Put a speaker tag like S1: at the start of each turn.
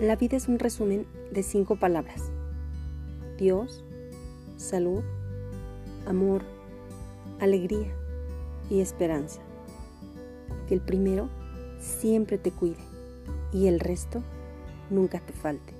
S1: La vida es un resumen de cinco palabras. Dios, salud, amor, alegría y esperanza. Que el primero siempre te cuide y el resto nunca te falte.